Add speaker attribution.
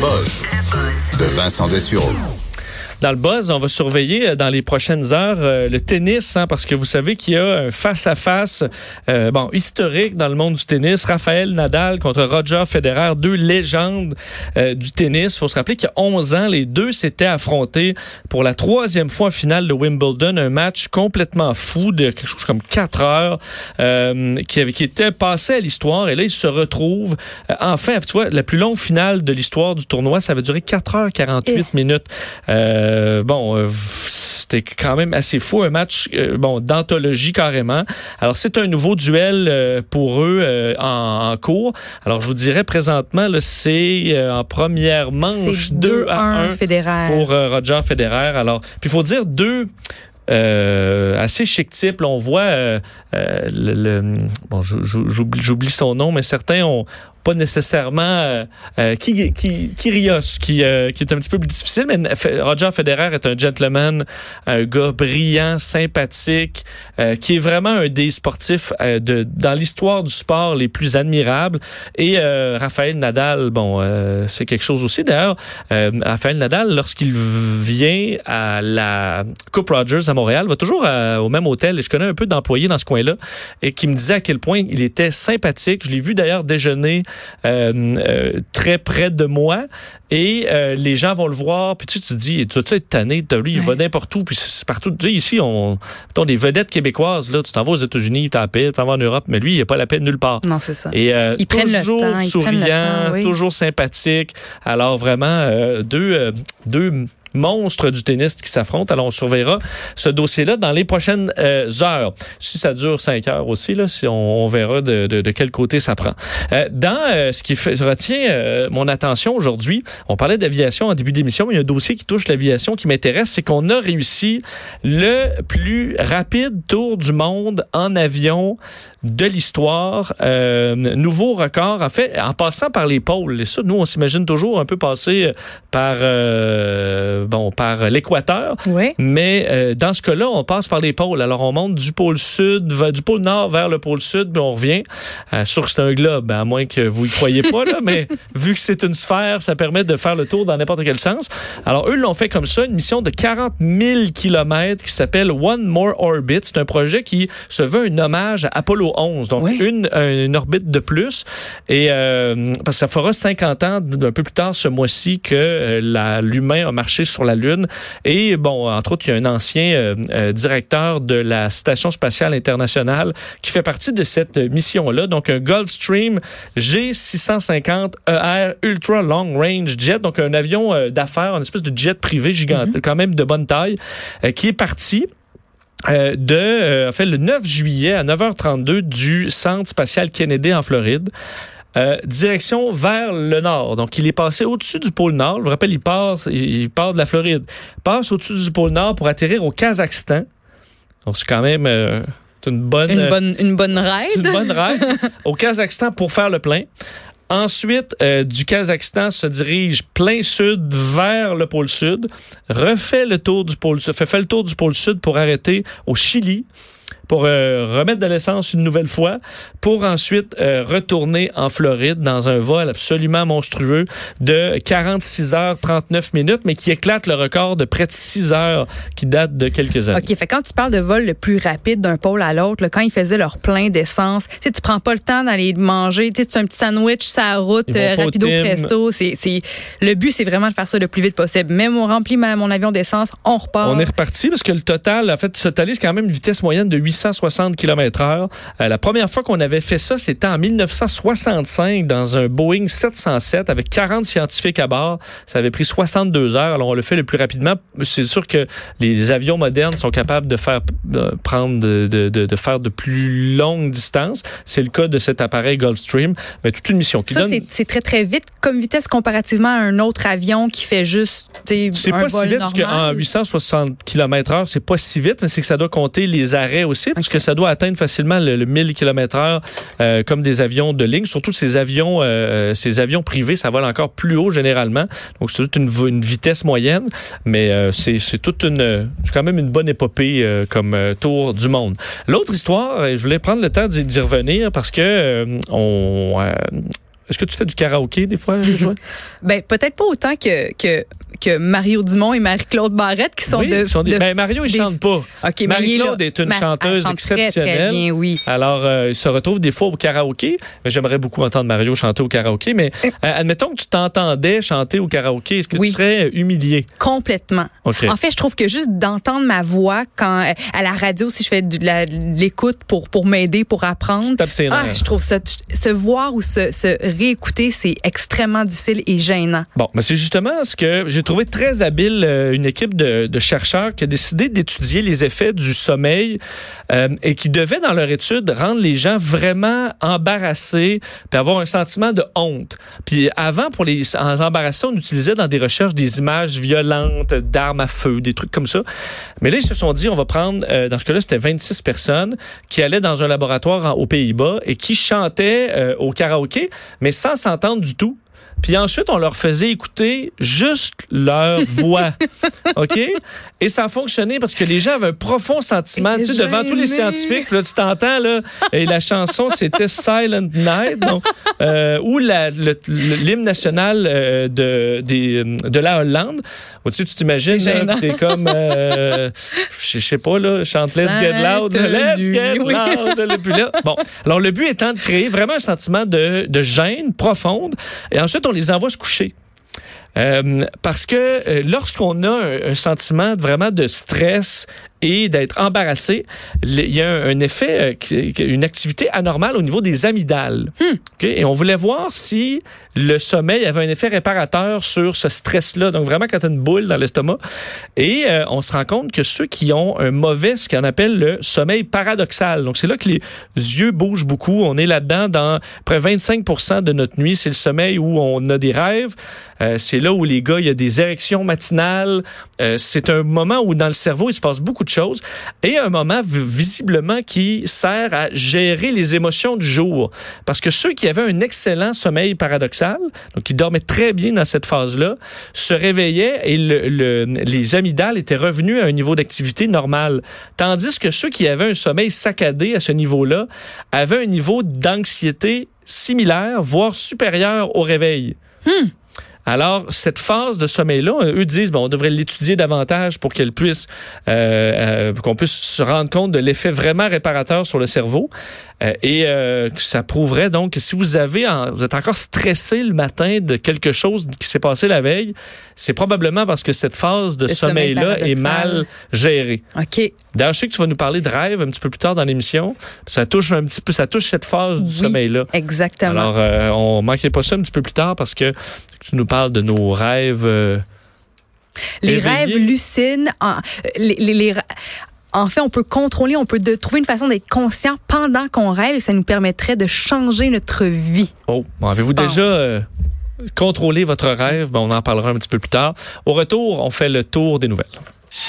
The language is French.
Speaker 1: buzz de Vincent Dessureau.
Speaker 2: Dans le buzz, on va surveiller euh, dans les prochaines heures euh, le tennis, hein, parce que vous savez qu'il y a un face-à-face euh, bon, historique dans le monde du tennis. Raphaël Nadal contre Roger Federer, deux légendes du tennis. Il faut se rappeler qu'il y a 11 ans, les deux s'étaient affrontés pour la troisième fois en finale de Wimbledon, un match complètement fou de quelque chose comme 4 heures qui, avait, qui était passé à l'histoire. Et là, ils se retrouvent. enfin, tu vois, la plus longue finale de l'histoire du tournoi, ça avait duré 4h48 minutes. Euh, bon, euh, c'était quand même assez fou, un match euh, bon d'anthologie carrément. Alors c'est un nouveau duel pour eux en, cours. Alors je vous dirais présentement, c'est en première manche 2 à 1 pour Roger Federer. Alors, puis il faut dire deux assez chic type. on voit le, bon, j'oublie son nom, mais certains ont, pas nécessairement euh, euh qui, qui, Kyrios, qui, euh, qui est un petit peu plus difficile, mais Roger Federer est un gentleman, un gars brillant, sympathique, euh, qui est vraiment un des sportifs de, dans l'histoire du sport les plus admirables. Et Raphaël Nadal, bon, c'est quelque chose aussi. D'ailleurs, Raphaël Nadal, lorsqu'il vient à la Coupe Rogers à Montréal, va toujours au même hôtel, et je connais un peu d'employés dans ce coin-là, et qui me disait à quel point il était sympathique. Je l'ai vu d'ailleurs déjeuner euh, euh, très près de moi. Et euh, les gens vont le voir. Puis tu, te dis tu vas être tanné? Lui il va n'importe où. Puis c'est partout. Tu sais, ici on mettons, des vedettes québécois là tu t'en vas aux États-Unis tu paix tu t'en vas en Europe mais lui il a pas la peine nulle part.
Speaker 3: Non c'est ça.
Speaker 2: Et ils toujours le temps, souriant toujours sympathique alors vraiment deux deux monstres du tennis qui s'affrontent. Alors, on surveillera ce dossier-là dans les prochaines euh, heures. Si ça dure cinq heures aussi, là, si on, verra de, de, de, quel côté ça prend. Euh, dans euh, ce qui fait, retient mon attention aujourd'hui, on parlait d'aviation en début d'émission, mais il y a un dossier qui touche l'aviation qui m'intéresse, c'est qu'on a réussi le plus rapide tour du monde en avion de l'histoire. nouveau record, en fait, en passant par les pôles. Et ça, nous, on s'imagine toujours un peu passer par bon, par l'équateur. Mais euh, dans ce cas-là, on passe par les pôles. Alors, on monte du pôle sud, du pôle nord vers le pôle sud, puis on revient. Euh, sûr que c'est un globe, à moins que vous y croyez pas, là, mais vu que c'est une sphère, ça permet de faire le tour dans n'importe quel sens. Alors, eux l'ont fait comme ça, une mission de 40 000 kilomètres qui s'appelle One More Orbit. C'est un projet qui se veut un hommage à Apollo 11, donc une, une, orbite de plus. Et euh, parce que ça fera 50 ans, un peu plus tard ce mois-ci, que euh, l'humain a marché sur la Lune. Et bon, entre autres, il y a un ancien euh, euh, directeur de la Station spatiale internationale qui fait partie de cette mission-là. Donc, un Gulfstream G650ER e Ultra Long Range Jet, donc un avion euh, d'affaires, une espèce de jet privé gigantesque, mm-hmm. quand même de bonne taille, qui est parti de, en fait, le 9 juillet à 9h32 du Centre spatial Kennedy en Floride. Euh, direction vers le nord. Donc, il est passé au-dessus du pôle Nord. Je vous rappelle, il part, il part de la Floride. Il passe au-dessus du pôle Nord pour atterrir au Kazakhstan. Donc, c'est quand même euh, une bonne...
Speaker 3: Une bonne, une bonne ride.
Speaker 2: Une bonne ride. au Kazakhstan pour faire le plein. Ensuite, euh, du Kazakhstan se dirige plein sud vers le pôle sud, refait le tour du pôle sud, fait, fait le tour du pôle sud pour arrêter au Chili pour euh, remettre de l'essence une nouvelle fois, pour ensuite euh, retourner en Floride dans un vol absolument monstrueux de 46 heures 39 minutes, mais qui éclate le record de près de 6 heures qui date de quelques années.
Speaker 3: OK, fait quand tu parles de vol le plus rapide d'un pôle à l'autre, quand ils faisaient leur plein d'essence, tu tu prends pas le temps d'aller manger, tu as un petit sandwich sa route, euh, rapido presto, c'est le but c'est vraiment de faire ça le plus vite possible. Même on remplit mon avion d'essence, on repart.
Speaker 2: On est reparti parce que le total en fait, ce totalise quand même une vitesse moyenne de 800 160 km heure. Euh, la première fois qu'on avait fait ça, c'était en 1965 dans un Boeing 707 avec 40 scientifiques à bord. Ça avait pris 62 heures. Alors, on le fait le plus rapidement. C'est sûr que les avions modernes sont capables de faire prendre de, de, de, faire de plus longues distances. C'est le cas de cet appareil Gulfstream. Mais toute une mission qui
Speaker 3: ça, c'est très, très vite comme vitesse comparativement à un autre avion qui fait juste
Speaker 2: C'est pas si vite parce qu'en 860 km heure, c'est pas si vite, mais c'est que ça doit compter les arrêts aussi parce que ça doit atteindre facilement le, 1000 km/h euh, comme des avions de ligne. Surtout ces avions, euh, ces avions privés, ça vole encore plus haut généralement. Donc c'est toute une, une, vitesse moyenne, mais euh, c'est toute une, quand même une bonne épopée comme tour du monde. L'autre histoire, je voulais prendre le temps d'y revenir parce que on Est-ce que tu fais du karaoké des fois, Joël?
Speaker 3: ben, peut-être pas autant que, que que Mario Dumont et Marie-Claude Barrette qui sont de.
Speaker 2: Sont des, ben, Mario, il ne chante pas. Marie-Claude est une chanteuse exceptionnelle. Très, bien, oui. Alors, euh, il se retrouve des fois au karaoké. J'aimerais beaucoup entendre Mario chanter au karaoké, mais euh, euh, admettons que tu t'entendais chanter au karaoké. Est-ce que tu serais humilié?
Speaker 3: Complètement. En fait, je trouve que juste d'entendre ma voix quand à la radio, si je fais de l'écoute pour, pour m'aider, pour apprendre. Ah, je trouve ça. Se voir ou se, se réécouter, c'est extrêmement difficile et gênant.
Speaker 2: Bon, mais c'est justement ce que j'ai trouvé très habile euh, une équipe de, chercheurs qui a décidé d'étudier les effets du sommeil euh, et qui devait, dans leur étude, rendre les gens vraiment embarrassés puis avoir un sentiment de honte. Puis avant, pour les embarrasser, on utilisait dans des recherches des images violentes d'armes à feu, des trucs comme ça. Mais là, ils se sont dit, on va prendre, euh, dans ce cas-là, c'était 26 personnes qui allaient dans un laboratoire aux Pays-Bas et qui chantaient au karaoké, mais sans s'entendre du tout. Puis ensuite, on leur faisait écouter juste leur voix. OK? Et ça a fonctionné parce que les gens avaient un profond sentiment. Tu sais, devant tous les scientifiques, là, tu t'entends, là, et la chanson, c'était Silent Night, donc, euh, ou l'hymne national euh, de, des, de la Hollande. tu sais, tu t'imagines, t'es comme, euh, je sais pas, là, chante Let's Get Loud, Let's Get Loud. Bon, alors le but étant de créer vraiment un sentiment de, de gêne profonde. Et ensuite, on les envoie se coucher. Euh, parce que euh, lorsqu'on a un, sentiment vraiment de stress et d'être embarrassé, il y a un, effet, euh, une activité anormale au niveau des amygdales. Hmm. Et on voulait voir si le sommeil avait un effet réparateur sur ce stress-là. Donc vraiment quand tu as une boule dans l'estomac. Et on se rend compte que ceux qui ont un mauvais, ce qu'on appelle le sommeil paradoxal. Donc c'est là que les yeux bougent beaucoup. On est là-dedans dans près 25% de notre nuit. C'est le sommeil où on a des rêves. c'est là où les gars, il y a des érections matinales. Euh, c'est un moment où dans le cerveau, il se passe beaucoup de Et un moment visiblement qui sert à gérer les émotions du jour. Parce que ceux qui avaient un excellent sommeil paradoxal, donc qui dormaient très bien dans cette phase-là, se réveillaient et le, les amygdales étaient revenus à un niveau d'activité normal. Tandis que ceux qui avaient un sommeil saccadé à ce niveau-là avaient un niveau d'anxiété similaire, voire supérieur au réveil. Hmm. Alors, cette phase de sommeil-là, eux disent, bon, on devrait l'étudier davantage pour qu'elle puisse, euh, euh, qu'on puisse se rendre compte de l'effet vraiment réparateur sur le cerveau. Euh, et euh, ça prouverait donc que si vous avez, vous êtes encore stressé le matin de quelque chose qui s'est passé la veille, c'est probablement parce que cette phase de sommeil-là est mal gérée.
Speaker 3: OK.
Speaker 2: D'ailleurs, je sais que tu vas nous parler de rêve un petit peu plus tard dans l'émission. Ça touche un petit peu, ça touche cette phase du sommeil-là.
Speaker 3: Exactement.
Speaker 2: Alors, euh, on manquait pas ça un petit peu plus tard parce que tu nous parles de nos rêves. Euh,
Speaker 3: les rêves lucides, en, les, les, en fait, on peut contrôler, on peut de, trouver une façon d'être conscient pendant qu'on rêve et ça nous permettrait de changer notre vie.
Speaker 2: Oh, avez-vous déjà euh, contrôlé votre rêve? on en parlera un petit peu plus tard. Au retour, on fait le tour des nouvelles.